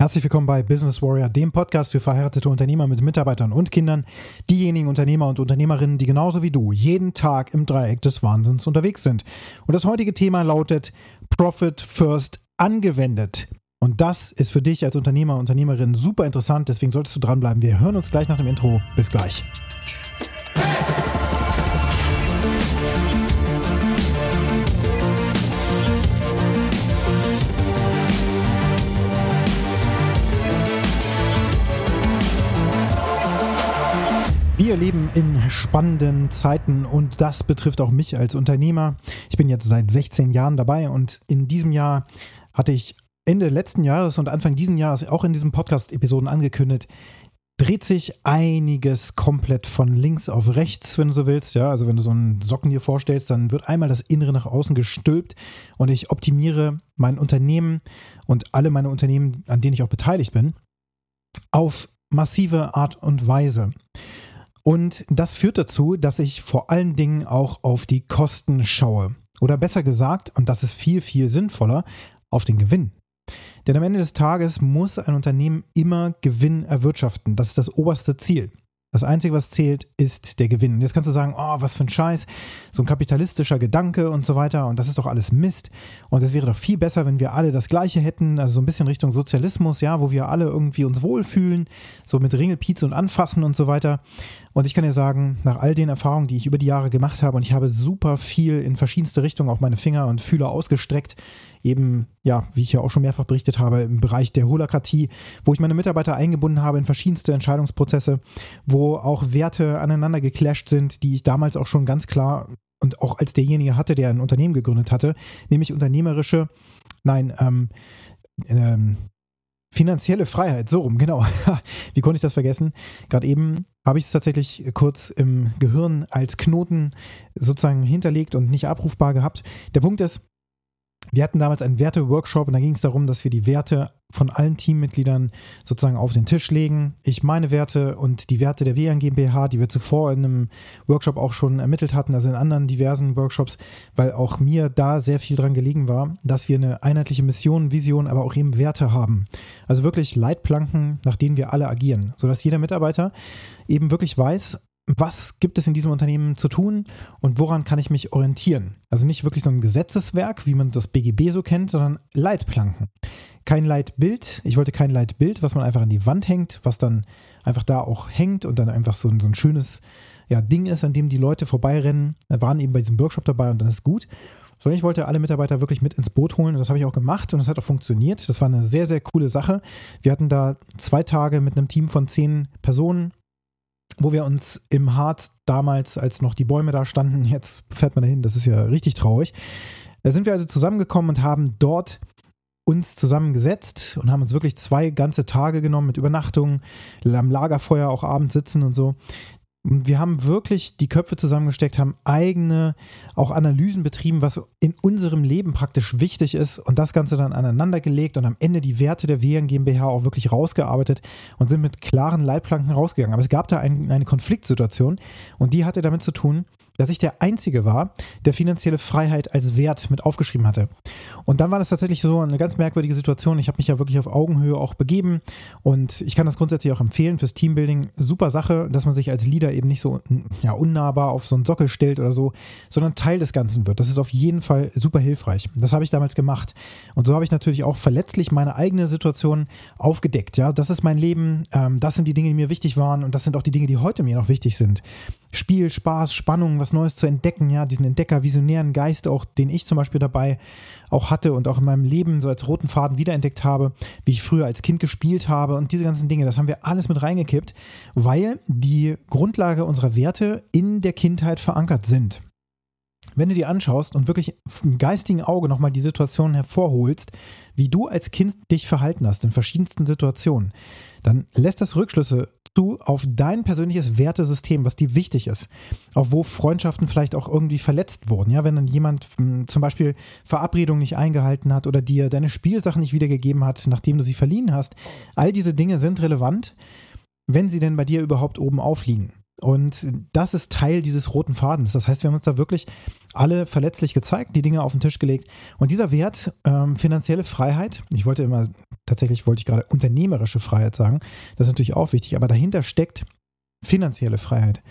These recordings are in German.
Herzlich willkommen bei Business Warrior, dem Podcast für verheiratete Unternehmer mit Mitarbeitern und Kindern. Diejenigen Unternehmer und Unternehmerinnen, die genauso wie du jeden Tag im Dreieck des Wahnsinns unterwegs sind. Und das heutige Thema lautet Profit First angewendet. Und das ist für dich als Unternehmer, Unternehmerin super interessant, deswegen solltest du dranbleiben. Wir hören uns gleich nach dem Intro. Bis gleich. Wir leben in spannenden Zeiten und das betrifft auch mich als Unternehmer. Ich bin jetzt seit 16 Jahren dabei und in diesem Jahr hatte ich Ende letzten Jahres und Anfang diesen Jahres auch in diesen Podcast-Episoden angekündigt, dreht sich einiges komplett von links auf rechts, wenn du so willst. Ja, also wenn du so einen Socken dir vorstellst, dann wird einmal das Innere nach außen gestülpt und ich optimiere mein Unternehmen und alle meine Unternehmen, an denen ich auch beteiligt bin, auf massive Art und Weise. Und das führt dazu, dass ich vor allen Dingen auch auf die Kosten schaue. Oder besser gesagt, und das ist viel, viel sinnvoller, auf den Gewinn. Denn am Ende des Tages muss ein Unternehmen immer Gewinn erwirtschaften. Das ist das oberste Ziel. Das Einzige, was zählt, ist der Gewinn. Und jetzt kannst du sagen, oh, was für ein Scheiß, so ein kapitalistischer Gedanke und so weiter. Und das ist doch alles Mist. Und es wäre doch viel besser, wenn wir alle das Gleiche hätten, also so ein bisschen Richtung Sozialismus, ja, wo wir alle irgendwie uns wohlfühlen, so mit Ringelpiez und Anfassen und so weiter. Und ich kann dir sagen, nach all den Erfahrungen, die ich über die Jahre gemacht habe, und ich habe super viel in verschiedenste Richtungen auch meine Finger und Fühler ausgestreckt, eben, ja, wie ich ja auch schon mehrfach berichtet habe, im Bereich der Holakratie, wo ich meine Mitarbeiter eingebunden habe in verschiedenste Entscheidungsprozesse, wo auch Werte aneinander geclasht sind, die ich damals auch schon ganz klar und auch als derjenige hatte, der ein Unternehmen gegründet hatte, nämlich unternehmerische, nein, ähm, ähm, finanzielle Freiheit, so rum, genau. Wie konnte ich das vergessen? Gerade eben habe ich es tatsächlich kurz im Gehirn als Knoten sozusagen hinterlegt und nicht abrufbar gehabt. Der Punkt ist, wir hatten damals einen Werte-Workshop und da ging es darum, dass wir die Werte von allen Teammitgliedern sozusagen auf den Tisch legen. Ich meine Werte und die Werte der WN GmbH, die wir zuvor in einem Workshop auch schon ermittelt hatten, also in anderen diversen Workshops, weil auch mir da sehr viel dran gelegen war, dass wir eine einheitliche Mission, Vision, aber auch eben Werte haben. Also wirklich Leitplanken, nach denen wir alle agieren, sodass jeder Mitarbeiter eben wirklich weiß, was gibt es in diesem Unternehmen zu tun und woran kann ich mich orientieren? Also nicht wirklich so ein Gesetzeswerk, wie man das BGB so kennt, sondern Leitplanken. Kein Leitbild. Ich wollte kein Leitbild, was man einfach an die Wand hängt, was dann einfach da auch hängt und dann einfach so, so ein schönes ja, Ding ist, an dem die Leute vorbeirennen. Da waren eben bei diesem Workshop dabei und dann ist gut. Sondern ich wollte alle Mitarbeiter wirklich mit ins Boot holen und das habe ich auch gemacht und das hat auch funktioniert. Das war eine sehr, sehr coole Sache. Wir hatten da zwei Tage mit einem Team von zehn Personen wo wir uns im Harz damals, als noch die Bäume da standen, jetzt fährt man dahin, das ist ja richtig traurig. Da sind wir also zusammengekommen und haben dort uns zusammengesetzt und haben uns wirklich zwei ganze Tage genommen mit Übernachtung, am Lagerfeuer auch abends sitzen und so. Wir haben wirklich die Köpfe zusammengesteckt, haben eigene auch Analysen betrieben, was in unserem Leben praktisch wichtig ist und das Ganze dann aneinander gelegt und am Ende die Werte der WN GmbH auch wirklich rausgearbeitet und sind mit klaren Leitplanken rausgegangen. Aber es gab da ein, eine Konfliktsituation und die hatte damit zu tun, dass ich der Einzige war, der finanzielle Freiheit als Wert mit aufgeschrieben hatte. Und dann war das tatsächlich so eine ganz merkwürdige Situation. Ich habe mich ja wirklich auf Augenhöhe auch begeben und ich kann das grundsätzlich auch empfehlen fürs Teambuilding. Super Sache, dass man sich als Leader eben nicht so ja, unnahbar auf so einen Sockel stellt oder so, sondern Teil des Ganzen wird. Das ist auf jeden Fall super hilfreich. Das habe ich damals gemacht. Und so habe ich natürlich auch verletzlich meine eigene Situation aufgedeckt. Ja, das ist mein Leben. Ähm, das sind die Dinge, die mir wichtig waren und das sind auch die Dinge, die heute mir noch wichtig sind. Spiel, Spaß, Spannung, was Neues zu entdecken, ja, diesen Entdecker-visionären Geist auch, den ich zum Beispiel dabei auch hatte und auch in meinem Leben so als roten Faden wiederentdeckt habe, wie ich früher als Kind gespielt habe und diese ganzen Dinge, das haben wir alles mit reingekippt, weil die Grundlage unserer Werte in der Kindheit verankert sind. Wenn du dir anschaust und wirklich im geistigen Auge nochmal die Situation hervorholst, wie du als Kind dich verhalten hast in verschiedensten Situationen, dann lässt das Rückschlüsse du auf dein persönliches Wertesystem, was dir wichtig ist, auf wo Freundschaften vielleicht auch irgendwie verletzt wurden. Ja, wenn dann jemand hm, zum Beispiel Verabredungen nicht eingehalten hat oder dir deine Spielsachen nicht wiedergegeben hat, nachdem du sie verliehen hast, all diese Dinge sind relevant, wenn sie denn bei dir überhaupt oben aufliegen. Und das ist Teil dieses roten Fadens. Das heißt, wir haben uns da wirklich alle verletzlich gezeigt, die Dinge auf den Tisch gelegt. Und dieser Wert, ähm, finanzielle Freiheit, ich wollte immer, tatsächlich wollte ich gerade unternehmerische Freiheit sagen, das ist natürlich auch wichtig, aber dahinter steckt finanzielle Freiheit.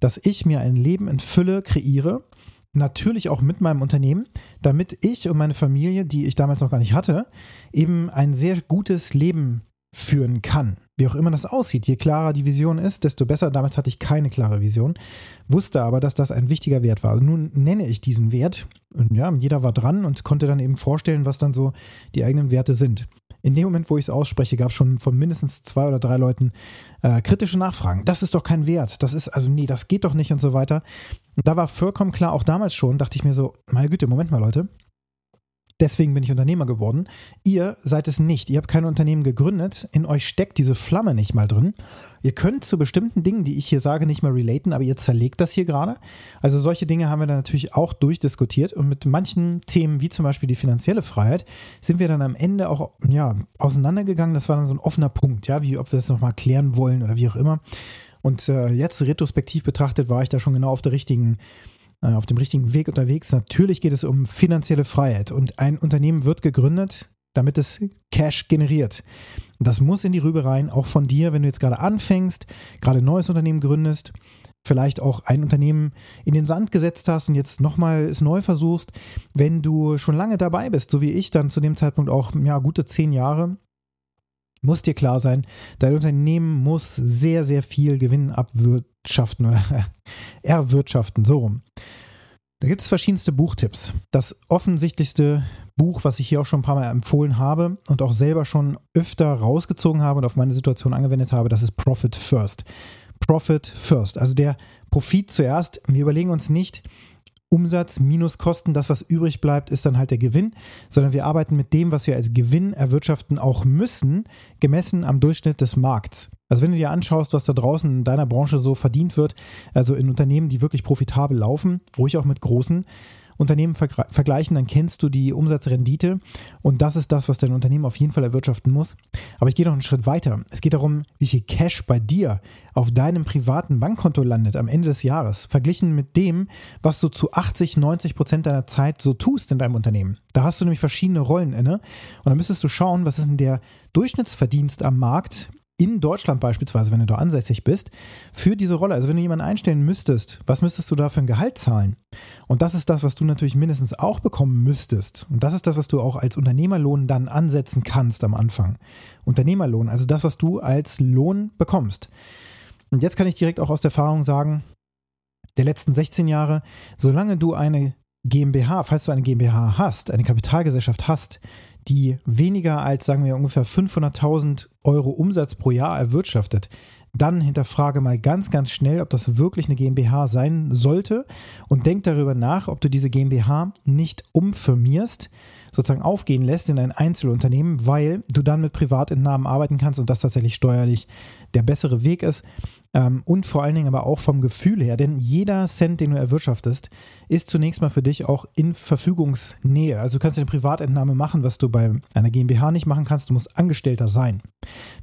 Dass ich mir ein Leben in Fülle kreiere, natürlich auch mit meinem Unternehmen, damit ich und meine Familie, die ich damals noch gar nicht hatte, eben ein sehr gutes Leben führen kann. Wie auch immer das aussieht. Je klarer die Vision ist, desto besser. Damals hatte ich keine klare Vision, wusste aber, dass das ein wichtiger Wert war. nun nenne ich diesen Wert und ja, jeder war dran und konnte dann eben vorstellen, was dann so die eigenen Werte sind. In dem Moment, wo ich es ausspreche, gab es schon von mindestens zwei oder drei Leuten äh, kritische Nachfragen. Das ist doch kein Wert. Das ist, also nee, das geht doch nicht und so weiter. Und da war vollkommen klar, auch damals schon, dachte ich mir so, meine Güte, Moment mal, Leute, Deswegen bin ich Unternehmer geworden. Ihr seid es nicht. Ihr habt kein Unternehmen gegründet. In euch steckt diese Flamme nicht mal drin. Ihr könnt zu bestimmten Dingen, die ich hier sage, nicht mehr relaten, aber ihr zerlegt das hier gerade. Also solche Dinge haben wir dann natürlich auch durchdiskutiert und mit manchen Themen, wie zum Beispiel die finanzielle Freiheit, sind wir dann am Ende auch ja, auseinandergegangen. Das war dann so ein offener Punkt, ja, wie ob wir das nochmal klären wollen oder wie auch immer. Und äh, jetzt retrospektiv betrachtet war ich da schon genau auf der richtigen äh, auf dem richtigen Weg unterwegs. Natürlich geht es um finanzielle Freiheit und ein Unternehmen wird gegründet, damit es Cash generiert. Und das muss in die Rübe rein, auch von dir, wenn du jetzt gerade anfängst, gerade ein neues Unternehmen gründest, vielleicht auch ein Unternehmen in den Sand gesetzt hast und jetzt nochmal es neu versuchst, wenn du schon lange dabei bist, so wie ich dann zu dem Zeitpunkt auch ja, gute zehn Jahre, muss dir klar sein, dein Unternehmen muss sehr, sehr viel Gewinn abwirtschaften oder erwirtschaften, so rum. Da gibt es verschiedenste Buchtipps. Das offensichtlichste Buch, was ich hier auch schon ein paar Mal empfohlen habe und auch selber schon öfter rausgezogen habe und auf meine Situation angewendet habe, das ist Profit First. Profit First, also der Profit zuerst. Wir überlegen uns nicht, Umsatz minus Kosten, das, was übrig bleibt, ist dann halt der Gewinn, sondern wir arbeiten mit dem, was wir als Gewinn erwirtschaften, auch müssen, gemessen am Durchschnitt des Markts. Also wenn du dir anschaust, was da draußen in deiner Branche so verdient wird, also in Unternehmen, die wirklich profitabel laufen, ruhig auch mit großen, Unternehmen vergleichen, dann kennst du die Umsatzrendite und das ist das, was dein Unternehmen auf jeden Fall erwirtschaften muss. Aber ich gehe noch einen Schritt weiter. Es geht darum, wie viel Cash bei dir auf deinem privaten Bankkonto landet am Ende des Jahres, verglichen mit dem, was du zu 80, 90 Prozent deiner Zeit so tust in deinem Unternehmen. Da hast du nämlich verschiedene Rollen inne und dann müsstest du schauen, was ist denn der Durchschnittsverdienst am Markt in Deutschland beispielsweise, wenn du da ansässig bist, für diese Rolle. Also wenn du jemanden einstellen müsstest, was müsstest du da für ein Gehalt zahlen? Und das ist das, was du natürlich mindestens auch bekommen müsstest. Und das ist das, was du auch als Unternehmerlohn dann ansetzen kannst am Anfang. Unternehmerlohn, also das, was du als Lohn bekommst. Und jetzt kann ich direkt auch aus der Erfahrung sagen, der letzten 16 Jahre, solange du eine GmbH, falls du eine GmbH hast, eine Kapitalgesellschaft hast, die weniger als, sagen wir, ungefähr 500.000 Euro Umsatz pro Jahr erwirtschaftet, dann hinterfrage mal ganz, ganz schnell, ob das wirklich eine GmbH sein sollte und denk darüber nach, ob du diese GmbH nicht umfirmierst, sozusagen aufgehen lässt in ein Einzelunternehmen, weil du dann mit Privatentnahmen arbeiten kannst und das tatsächlich steuerlich der bessere Weg ist. Ähm, und vor allen Dingen aber auch vom Gefühl her, denn jeder Cent, den du erwirtschaftest, ist zunächst mal für dich auch in Verfügungsnähe. Also du kannst eine Privatentnahme machen, was du bei einer GmbH nicht machen kannst. Du musst Angestellter sein.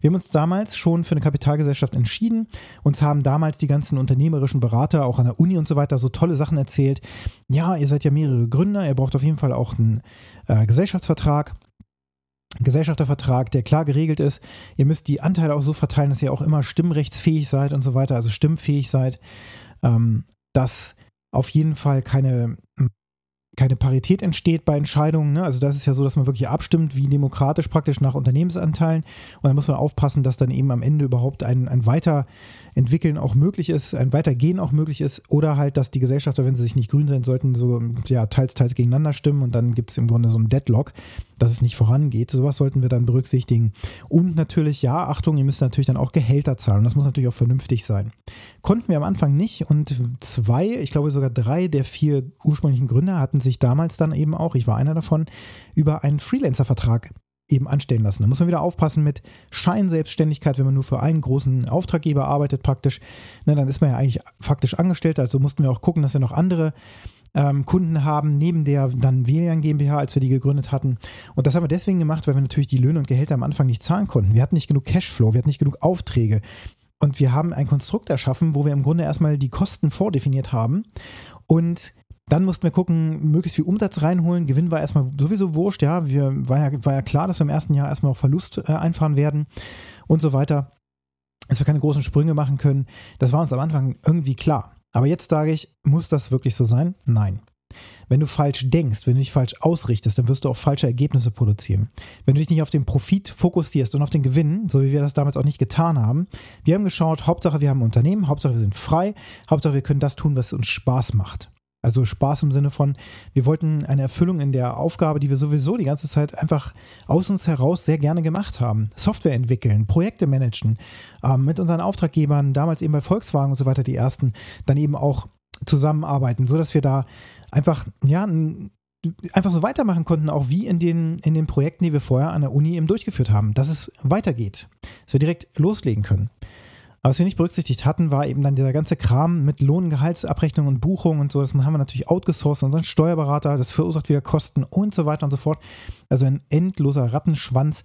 Wir haben uns damals schon für eine Kapitalgesellschaft entschieden. Uns haben damals die ganzen unternehmerischen Berater, auch an der Uni und so weiter, so tolle Sachen erzählt. Ja, ihr seid ja mehrere Gründer, ihr braucht auf jeden Fall auch einen äh, Gesellschaftsvertrag. Gesellschaftervertrag, der klar geregelt ist. Ihr müsst die Anteile auch so verteilen, dass ihr auch immer stimmrechtsfähig seid und so weiter, also stimmfähig seid. Ähm, dass auf jeden Fall keine keine Parität entsteht bei Entscheidungen. Ne? Also das ist ja so, dass man wirklich abstimmt, wie demokratisch praktisch nach Unternehmensanteilen. Und da muss man aufpassen, dass dann eben am Ende überhaupt ein, ein Weiterentwickeln auch möglich ist, ein Weitergehen auch möglich ist. Oder halt, dass die Gesellschafter, wenn sie sich nicht grün sein sollten, so ja, teils, teils gegeneinander stimmen und dann gibt es im Grunde so einen Deadlock, dass es nicht vorangeht. Sowas sollten wir dann berücksichtigen. Und natürlich, ja, Achtung, ihr müsst natürlich dann auch Gehälter zahlen. Das muss natürlich auch vernünftig sein. Konnten wir am Anfang nicht und zwei, ich glaube sogar drei der vier ursprünglichen Gründer hatten sich damals dann eben auch, ich war einer davon, über einen Freelancer-Vertrag eben anstellen lassen. Da muss man wieder aufpassen mit Scheinselbstständigkeit, wenn man nur für einen großen Auftraggeber arbeitet praktisch. Ne, dann ist man ja eigentlich faktisch angestellt. Also mussten wir auch gucken, dass wir noch andere ähm, Kunden haben, neben der dann Velian GmbH, als wir die gegründet hatten. Und das haben wir deswegen gemacht, weil wir natürlich die Löhne und Gehälter am Anfang nicht zahlen konnten. Wir hatten nicht genug Cashflow, wir hatten nicht genug Aufträge. Und wir haben ein Konstrukt erschaffen, wo wir im Grunde erstmal die Kosten vordefiniert haben und dann mussten wir gucken, möglichst viel Umsatz reinholen. Gewinn war erstmal sowieso wurscht, ja. Wir, war, ja war ja klar, dass wir im ersten Jahr erstmal auch Verlust äh, einfahren werden und so weiter. Dass wir keine großen Sprünge machen können. Das war uns am Anfang irgendwie klar. Aber jetzt sage ich, muss das wirklich so sein? Nein. Wenn du falsch denkst, wenn du dich falsch ausrichtest, dann wirst du auch falsche Ergebnisse produzieren. Wenn du dich nicht auf den Profit fokussierst und auf den Gewinn, so wie wir das damals auch nicht getan haben, wir haben geschaut, Hauptsache wir haben ein Unternehmen, Hauptsache wir sind frei, Hauptsache wir können das tun, was uns Spaß macht. Also Spaß im Sinne von, wir wollten eine Erfüllung in der Aufgabe, die wir sowieso die ganze Zeit einfach aus uns heraus sehr gerne gemacht haben. Software entwickeln, Projekte managen, ähm, mit unseren Auftraggebern, damals eben bei Volkswagen und so weiter, die ersten, dann eben auch zusammenarbeiten, sodass wir da einfach, ja, einfach so weitermachen konnten, auch wie in den, in den Projekten, die wir vorher an der Uni eben durchgeführt haben, dass es weitergeht, dass wir direkt loslegen können. Was wir nicht berücksichtigt hatten, war eben dann dieser ganze Kram mit Lohn, Gehaltsabrechnung und Buchung und so. Das haben wir natürlich outgesourced, unseren Steuerberater, das verursacht wieder Kosten und so weiter und so fort. Also ein endloser Rattenschwanz,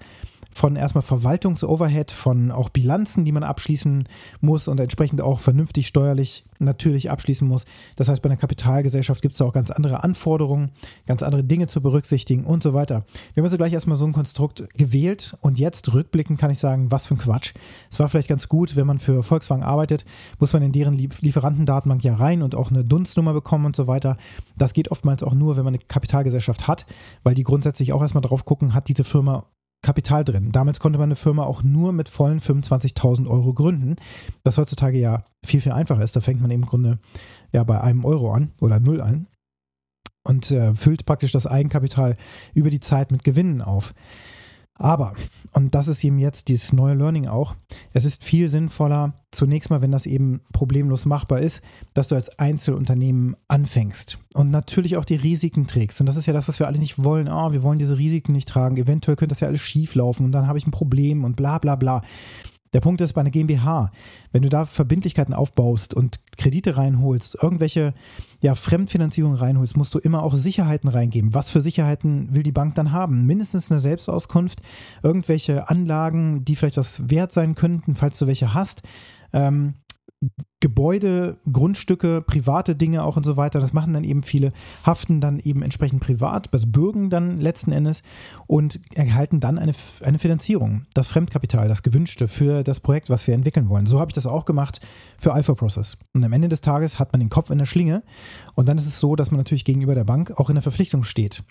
von erstmal Verwaltungsoverhead, von auch Bilanzen, die man abschließen muss und entsprechend auch vernünftig steuerlich natürlich abschließen muss. Das heißt, bei einer Kapitalgesellschaft gibt es auch ganz andere Anforderungen, ganz andere Dinge zu berücksichtigen und so weiter. Wir haben also gleich erstmal so ein Konstrukt gewählt und jetzt rückblickend kann ich sagen, was für ein Quatsch. Es war vielleicht ganz gut, wenn man für Volkswagen arbeitet, muss man in deren Lieferantendatenbank ja rein und auch eine Dunstnummer bekommen und so weiter. Das geht oftmals auch nur, wenn man eine Kapitalgesellschaft hat, weil die grundsätzlich auch erstmal drauf gucken, hat diese Firma Kapital drin. Damals konnte man eine Firma auch nur mit vollen 25.000 Euro gründen, was heutzutage ja viel, viel einfacher ist. Da fängt man im Grunde ja bei einem Euro an oder null an und äh, füllt praktisch das Eigenkapital über die Zeit mit Gewinnen auf. Aber, und das ist eben jetzt dieses neue Learning auch, es ist viel sinnvoller, zunächst mal, wenn das eben problemlos machbar ist, dass du als Einzelunternehmen anfängst und natürlich auch die Risiken trägst. Und das ist ja das, was wir alle nicht wollen. Oh, wir wollen diese Risiken nicht tragen. Eventuell könnte das ja alles schief laufen und dann habe ich ein Problem und bla bla bla. Der Punkt ist bei einer GmbH, wenn du da Verbindlichkeiten aufbaust und Kredite reinholst, irgendwelche ja, Fremdfinanzierung reinholst, musst du immer auch Sicherheiten reingeben. Was für Sicherheiten will die Bank dann haben? Mindestens eine Selbstauskunft, irgendwelche Anlagen, die vielleicht was wert sein könnten, falls du welche hast. Ähm, Gebäude, Grundstücke, private Dinge auch und so weiter. Das machen dann eben viele, haften dann eben entsprechend privat, also bürgen dann letzten Endes und erhalten dann eine, eine Finanzierung, das Fremdkapital, das gewünschte für das Projekt, was wir entwickeln wollen. So habe ich das auch gemacht für Alpha Process. Und am Ende des Tages hat man den Kopf in der Schlinge und dann ist es so, dass man natürlich gegenüber der Bank auch in der Verpflichtung steht.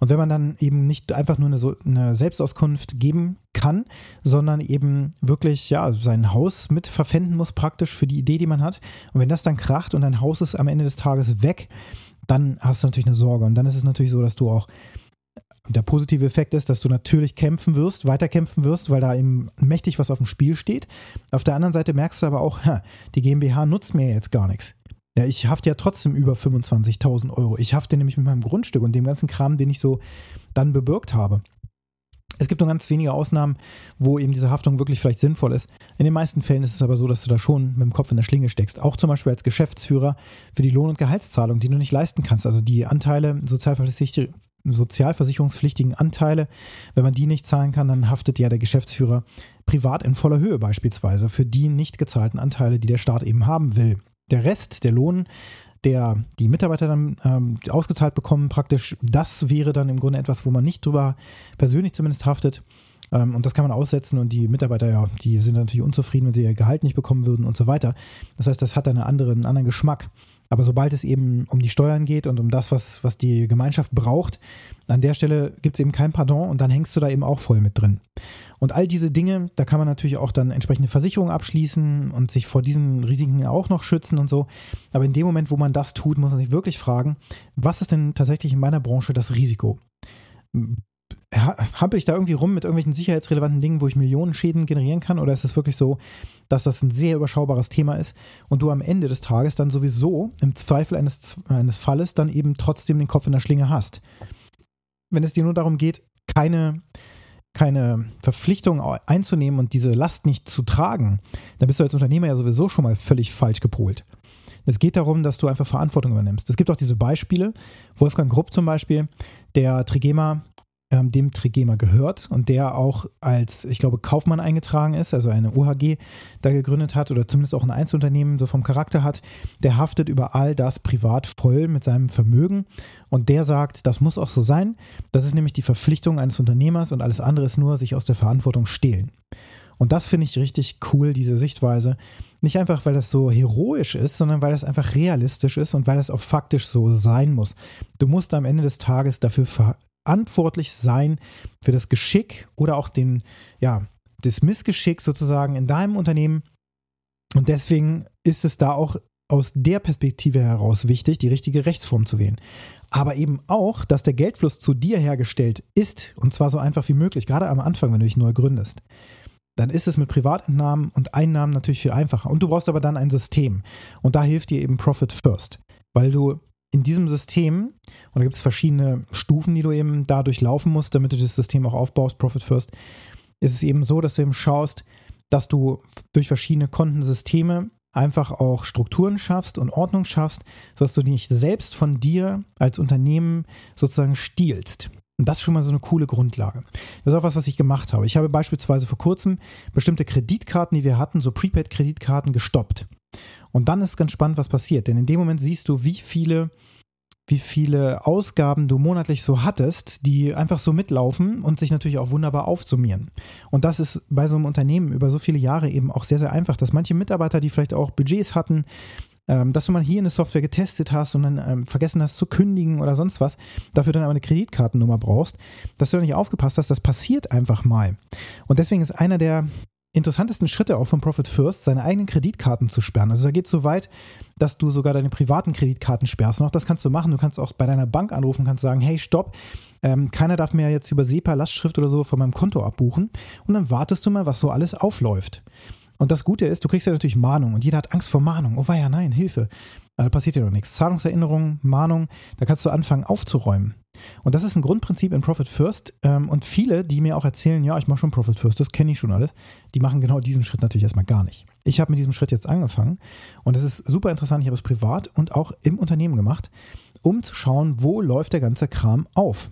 Und wenn man dann eben nicht einfach nur eine, eine Selbstauskunft geben kann, sondern eben wirklich ja sein Haus mit verpfänden muss praktisch für die Idee, die man hat. Und wenn das dann kracht und dein Haus ist am Ende des Tages weg, dann hast du natürlich eine Sorge. Und dann ist es natürlich so, dass du auch der positive Effekt ist, dass du natürlich kämpfen wirst, weiterkämpfen wirst, weil da eben mächtig was auf dem Spiel steht. Auf der anderen Seite merkst du aber auch, die GmbH nutzt mir jetzt gar nichts. Ja, ich hafte ja trotzdem über 25.000 Euro. Ich hafte nämlich mit meinem Grundstück und dem ganzen Kram, den ich so dann bebürgt habe. Es gibt nur ganz wenige Ausnahmen, wo eben diese Haftung wirklich vielleicht sinnvoll ist. In den meisten Fällen ist es aber so, dass du da schon mit dem Kopf in der Schlinge steckst. Auch zum Beispiel als Geschäftsführer für die Lohn- und Gehaltszahlung, die du nicht leisten kannst. Also die Anteile, sozialversicherungspflichtigen Anteile, wenn man die nicht zahlen kann, dann haftet ja der Geschäftsführer privat in voller Höhe beispielsweise für die nicht gezahlten Anteile, die der Staat eben haben will. Der Rest, der Lohn, der die Mitarbeiter dann ähm, ausgezahlt bekommen, praktisch, das wäre dann im Grunde etwas, wo man nicht drüber persönlich zumindest haftet. Ähm, und das kann man aussetzen und die Mitarbeiter, ja, die sind natürlich unzufrieden, wenn sie ihr Gehalt nicht bekommen würden und so weiter. Das heißt, das hat eine andere, einen anderen Geschmack. Aber sobald es eben um die Steuern geht und um das, was, was die Gemeinschaft braucht, an der Stelle gibt es eben kein Pardon und dann hängst du da eben auch voll mit drin. Und all diese Dinge, da kann man natürlich auch dann entsprechende Versicherungen abschließen und sich vor diesen Risiken auch noch schützen und so. Aber in dem Moment, wo man das tut, muss man sich wirklich fragen, was ist denn tatsächlich in meiner Branche das Risiko? Hampel ich da irgendwie rum mit irgendwelchen sicherheitsrelevanten Dingen, wo ich Millionen Schäden generieren kann? Oder ist es wirklich so, dass das ein sehr überschaubares Thema ist und du am Ende des Tages dann sowieso im Zweifel eines, eines Falles dann eben trotzdem den Kopf in der Schlinge hast? Wenn es dir nur darum geht, keine, keine Verpflichtung einzunehmen und diese Last nicht zu tragen, dann bist du als Unternehmer ja sowieso schon mal völlig falsch gepolt. Es geht darum, dass du einfach Verantwortung übernimmst. Es gibt auch diese Beispiele. Wolfgang Grupp zum Beispiel, der Trigema ähm, dem Trigema gehört und der auch als, ich glaube, Kaufmann eingetragen ist, also eine OHG da gegründet hat oder zumindest auch ein Einzelunternehmen so vom Charakter hat, der haftet über all das privat voll mit seinem Vermögen und der sagt, das muss auch so sein. Das ist nämlich die Verpflichtung eines Unternehmers und alles andere ist nur sich aus der Verantwortung stehlen. Und das finde ich richtig cool, diese Sichtweise. Nicht einfach, weil das so heroisch ist, sondern weil das einfach realistisch ist und weil das auch faktisch so sein muss. Du musst am Ende des Tages dafür verantwortlich sein für das Geschick oder auch den, ja, das Missgeschick sozusagen in deinem Unternehmen. Und deswegen ist es da auch aus der Perspektive heraus wichtig, die richtige Rechtsform zu wählen. Aber eben auch, dass der Geldfluss zu dir hergestellt ist und zwar so einfach wie möglich, gerade am Anfang, wenn du dich neu gründest. Dann ist es mit Privatentnahmen und Einnahmen natürlich viel einfacher. Und du brauchst aber dann ein System. Und da hilft dir eben Profit First, weil du in diesem System, und da gibt es verschiedene Stufen, die du eben da durchlaufen musst, damit du das System auch aufbaust, Profit First, ist es eben so, dass du eben schaust, dass du durch verschiedene Kontensysteme einfach auch Strukturen schaffst und Ordnung schaffst, sodass du nicht selbst von dir als Unternehmen sozusagen stiehlst. Und das ist schon mal so eine coole Grundlage. Das ist auch was, was ich gemacht habe. Ich habe beispielsweise vor kurzem bestimmte Kreditkarten, die wir hatten, so Prepaid-Kreditkarten, gestoppt. Und dann ist ganz spannend, was passiert. Denn in dem Moment siehst du, wie viele, wie viele Ausgaben du monatlich so hattest, die einfach so mitlaufen und sich natürlich auch wunderbar aufsummieren. Und das ist bei so einem Unternehmen über so viele Jahre eben auch sehr, sehr einfach, dass manche Mitarbeiter, die vielleicht auch Budgets hatten, ähm, dass du mal hier eine Software getestet hast und dann ähm, vergessen hast zu kündigen oder sonst was, dafür dann aber eine Kreditkartennummer brauchst, dass du da nicht aufgepasst hast, das passiert einfach mal. Und deswegen ist einer der interessantesten Schritte auch von Profit First, seine eigenen Kreditkarten zu sperren. Also da geht es so weit, dass du sogar deine privaten Kreditkarten sperrst. Und auch das kannst du machen. Du kannst auch bei deiner Bank anrufen, kannst sagen, hey, stopp, ähm, keiner darf mir jetzt über SEPA, Lastschrift oder so von meinem Konto abbuchen. Und dann wartest du mal, was so alles aufläuft. Und das Gute ist, du kriegst ja natürlich Mahnung und jeder hat Angst vor Mahnung. Oh weia, nein, Hilfe. Da passiert ja doch nichts. Zahlungserinnerung, Mahnung, da kannst du anfangen aufzuräumen. Und das ist ein Grundprinzip in Profit First. Ähm, und viele, die mir auch erzählen, ja, ich mache schon Profit First, das kenne ich schon alles, die machen genau diesen Schritt natürlich erstmal gar nicht. Ich habe mit diesem Schritt jetzt angefangen und es ist super interessant. Ich habe es privat und auch im Unternehmen gemacht, um zu schauen, wo läuft der ganze Kram auf.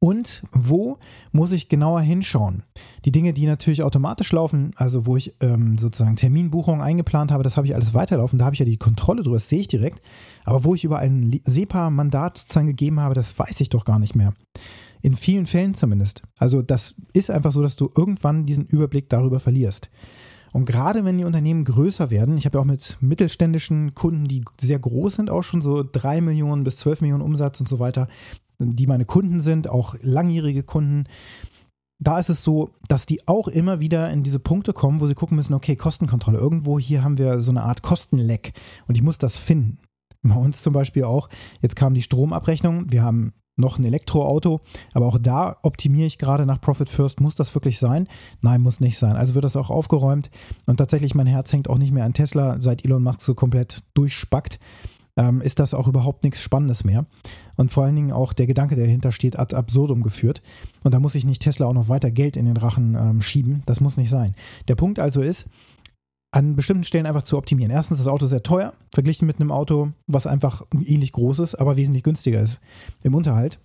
Und wo muss ich genauer hinschauen? Die Dinge, die natürlich automatisch laufen, also wo ich ähm, sozusagen Terminbuchungen eingeplant habe, das habe ich alles weiterlaufen, da habe ich ja die Kontrolle drüber, das sehe ich direkt. Aber wo ich über ein SEPA-Mandat sozusagen gegeben habe, das weiß ich doch gar nicht mehr. In vielen Fällen zumindest. Also das ist einfach so, dass du irgendwann diesen Überblick darüber verlierst. Und gerade wenn die Unternehmen größer werden, ich habe ja auch mit mittelständischen Kunden, die sehr groß sind, auch schon so 3 Millionen bis 12 Millionen Umsatz und so weiter, die meine Kunden sind, auch langjährige Kunden, da ist es so, dass die auch immer wieder in diese Punkte kommen, wo sie gucken müssen, okay, Kostenkontrolle. Irgendwo hier haben wir so eine Art Kostenleck und ich muss das finden. Bei uns zum Beispiel auch, jetzt kam die Stromabrechnung, wir haben noch ein Elektroauto, aber auch da optimiere ich gerade nach Profit First. Muss das wirklich sein? Nein, muss nicht sein. Also wird das auch aufgeräumt und tatsächlich mein Herz hängt auch nicht mehr an Tesla, seit Elon Musk so komplett durchspackt ähm, ist das auch überhaupt nichts Spannendes mehr. Und vor allen Dingen auch der Gedanke, der dahinter steht, ad absurdum geführt. Und da muss ich nicht Tesla auch noch weiter Geld in den Rachen ähm, schieben. Das muss nicht sein. Der Punkt also ist, an bestimmten Stellen einfach zu optimieren. Erstens ist das Auto sehr teuer, verglichen mit einem Auto, was einfach ähnlich groß ist, aber wesentlich günstiger ist im Unterhalt.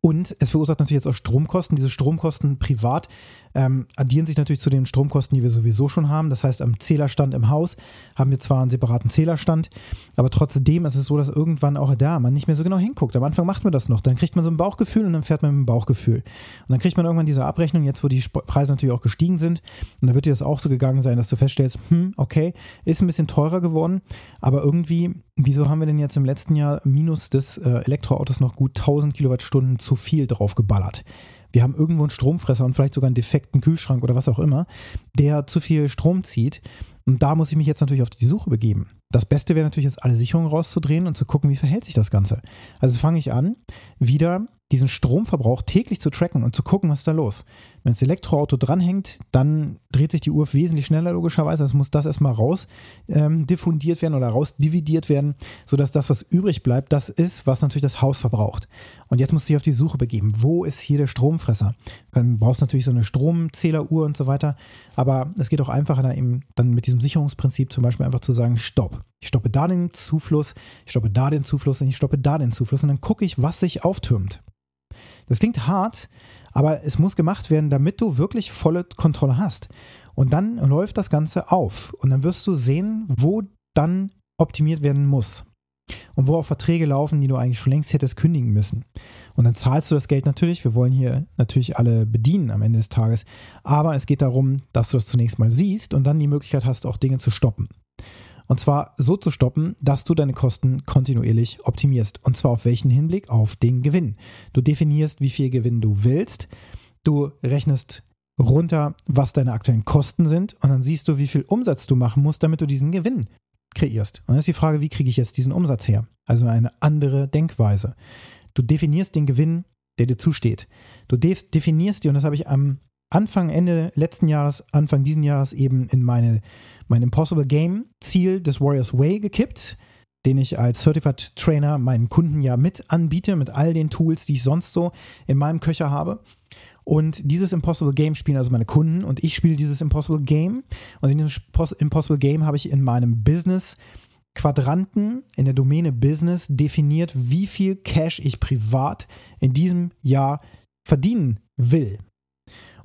Und es verursacht natürlich jetzt auch Stromkosten. Diese Stromkosten privat ähm, addieren sich natürlich zu den Stromkosten, die wir sowieso schon haben. Das heißt, am Zählerstand im Haus haben wir zwar einen separaten Zählerstand, aber trotzdem ist es so, dass irgendwann auch da man nicht mehr so genau hinguckt. Am Anfang macht man das noch. Dann kriegt man so ein Bauchgefühl und dann fährt man mit dem Bauchgefühl. Und dann kriegt man irgendwann diese Abrechnung, jetzt wo die Preise natürlich auch gestiegen sind. Und da wird dir das auch so gegangen sein, dass du feststellst, hm, okay, ist ein bisschen teurer geworden, aber irgendwie, wieso haben wir denn jetzt im letzten Jahr minus des äh, Elektroautos noch gut 1000 Kilowattstunden zu viel drauf geballert? wir haben irgendwo einen Stromfresser und vielleicht sogar einen defekten Kühlschrank oder was auch immer, der zu viel Strom zieht. Und da muss ich mich jetzt natürlich auf die Suche begeben. Das Beste wäre natürlich jetzt alle Sicherungen rauszudrehen und zu gucken, wie verhält sich das Ganze. Also fange ich an, wieder diesen Stromverbrauch täglich zu tracken und zu gucken, was ist da los. Wenn das Elektroauto dranhängt, dann dreht sich die Uhr wesentlich schneller logischerweise. Es muss das erstmal raus ähm, diffundiert werden oder rausdividiert werden, sodass das, was übrig bleibt, das ist, was natürlich das Haus verbraucht. Und jetzt musst du dich auf die Suche begeben. Wo ist hier der Stromfresser? Dann brauchst du natürlich so eine Stromzähleruhr und so weiter. Aber es geht auch einfacher, dann, eben, dann mit diesem Sicherungsprinzip zum Beispiel einfach zu sagen, stopp. Ich stoppe da den Zufluss, ich stoppe da den Zufluss und ich stoppe da den Zufluss und dann gucke ich, was sich auftürmt. Das klingt hart, aber es muss gemacht werden, damit du wirklich volle Kontrolle hast. Und dann läuft das Ganze auf. Und dann wirst du sehen, wo dann optimiert werden muss. Und wo auch Verträge laufen, die du eigentlich schon längst hättest kündigen müssen. Und dann zahlst du das Geld natürlich. Wir wollen hier natürlich alle bedienen am Ende des Tages. Aber es geht darum, dass du das zunächst mal siehst und dann die Möglichkeit hast, auch Dinge zu stoppen. Und zwar so zu stoppen, dass du deine Kosten kontinuierlich optimierst. Und zwar auf welchen Hinblick? Auf den Gewinn. Du definierst, wie viel Gewinn du willst. Du rechnest runter, was deine aktuellen Kosten sind. Und dann siehst du, wie viel Umsatz du machen musst, damit du diesen Gewinn kreierst. Und dann ist die Frage, wie kriege ich jetzt diesen Umsatz her? Also eine andere Denkweise. Du definierst den Gewinn, der dir zusteht. Du definierst dir, und das habe ich am Anfang, Ende letzten Jahres, Anfang diesen Jahres eben in meine, mein Impossible Game Ziel des Warriors Way gekippt, den ich als Certified Trainer meinen Kunden ja mit anbiete, mit all den Tools, die ich sonst so in meinem Köcher habe. Und dieses Impossible Game spielen also meine Kunden und ich spiele dieses Impossible Game. Und in diesem Impossible Game habe ich in meinem Business Quadranten in der Domäne Business definiert, wie viel Cash ich privat in diesem Jahr verdienen will.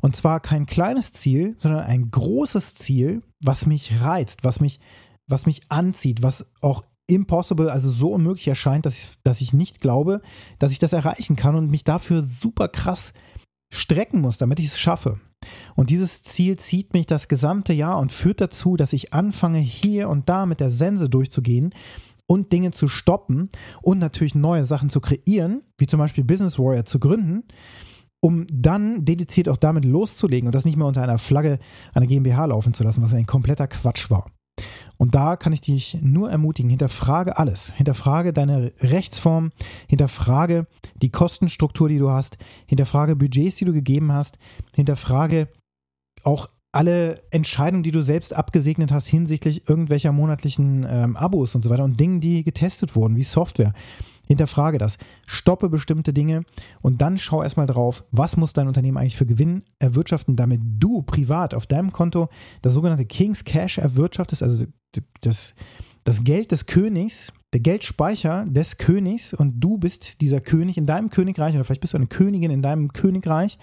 Und zwar kein kleines Ziel, sondern ein großes Ziel, was mich reizt, was mich, was mich anzieht, was auch impossible, also so unmöglich erscheint, dass ich, dass ich nicht glaube, dass ich das erreichen kann und mich dafür super krass strecken muss, damit ich es schaffe. Und dieses Ziel zieht mich das gesamte Jahr und führt dazu, dass ich anfange, hier und da mit der Sense durchzugehen und Dinge zu stoppen und natürlich neue Sachen zu kreieren, wie zum Beispiel Business Warrior zu gründen um dann dediziert auch damit loszulegen und das nicht mehr unter einer Flagge einer GmbH laufen zu lassen, was ein kompletter Quatsch war. Und da kann ich dich nur ermutigen, hinterfrage alles. Hinterfrage deine Rechtsform, hinterfrage die Kostenstruktur, die du hast, hinterfrage Budgets, die du gegeben hast, hinterfrage auch alle Entscheidungen, die du selbst abgesegnet hast hinsichtlich irgendwelcher monatlichen ähm, Abos und so weiter und Dingen, die getestet wurden, wie Software. Hinterfrage das. Stoppe bestimmte Dinge und dann schau erstmal drauf, was muss dein Unternehmen eigentlich für Gewinn erwirtschaften, damit du privat auf deinem Konto das sogenannte King's Cash erwirtschaftest, also das, das Geld des Königs, der Geldspeicher des Königs und du bist dieser König in deinem Königreich oder vielleicht bist du eine Königin in deinem Königreich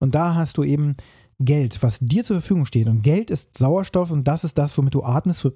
und da hast du eben Geld, was dir zur Verfügung steht. Und Geld ist Sauerstoff und das ist das, womit du atmest,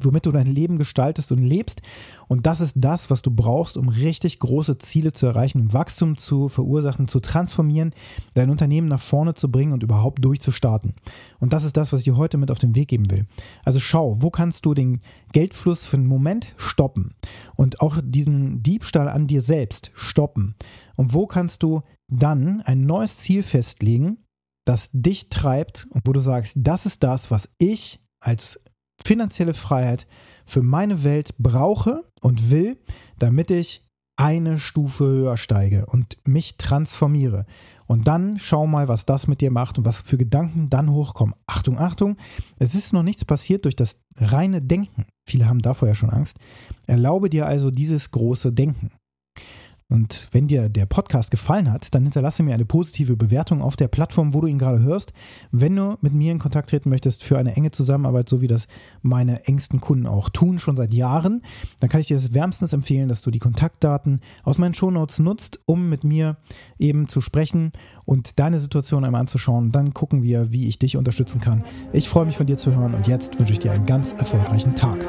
womit du dein Leben gestaltest und lebst. Und das ist das, was du brauchst, um richtig große Ziele zu erreichen, um Wachstum zu verursachen, zu transformieren, dein Unternehmen nach vorne zu bringen und überhaupt durchzustarten. Und das ist das, was ich dir heute mit auf den Weg geben will. Also schau, wo kannst du den Geldfluss für einen Moment stoppen und auch diesen Diebstahl an dir selbst stoppen. Und wo kannst du dann ein neues Ziel festlegen, das dich treibt und wo du sagst, das ist das, was ich als finanzielle Freiheit für meine Welt brauche und will, damit ich eine Stufe höher steige und mich transformiere. Und dann schau mal, was das mit dir macht und was für Gedanken dann hochkommen. Achtung, Achtung, es ist noch nichts passiert durch das reine Denken. Viele haben davor ja schon Angst. Erlaube dir also dieses große Denken. Und wenn dir der Podcast gefallen hat, dann hinterlasse mir eine positive Bewertung auf der Plattform, wo du ihn gerade hörst. Wenn du mit mir in Kontakt treten möchtest für eine enge Zusammenarbeit, so wie das meine engsten Kunden auch tun, schon seit Jahren, dann kann ich dir das wärmstens empfehlen, dass du die Kontaktdaten aus meinen Shownotes nutzt, um mit mir eben zu sprechen und deine Situation einmal anzuschauen. Dann gucken wir, wie ich dich unterstützen kann. Ich freue mich von dir zu hören und jetzt wünsche ich dir einen ganz erfolgreichen Tag.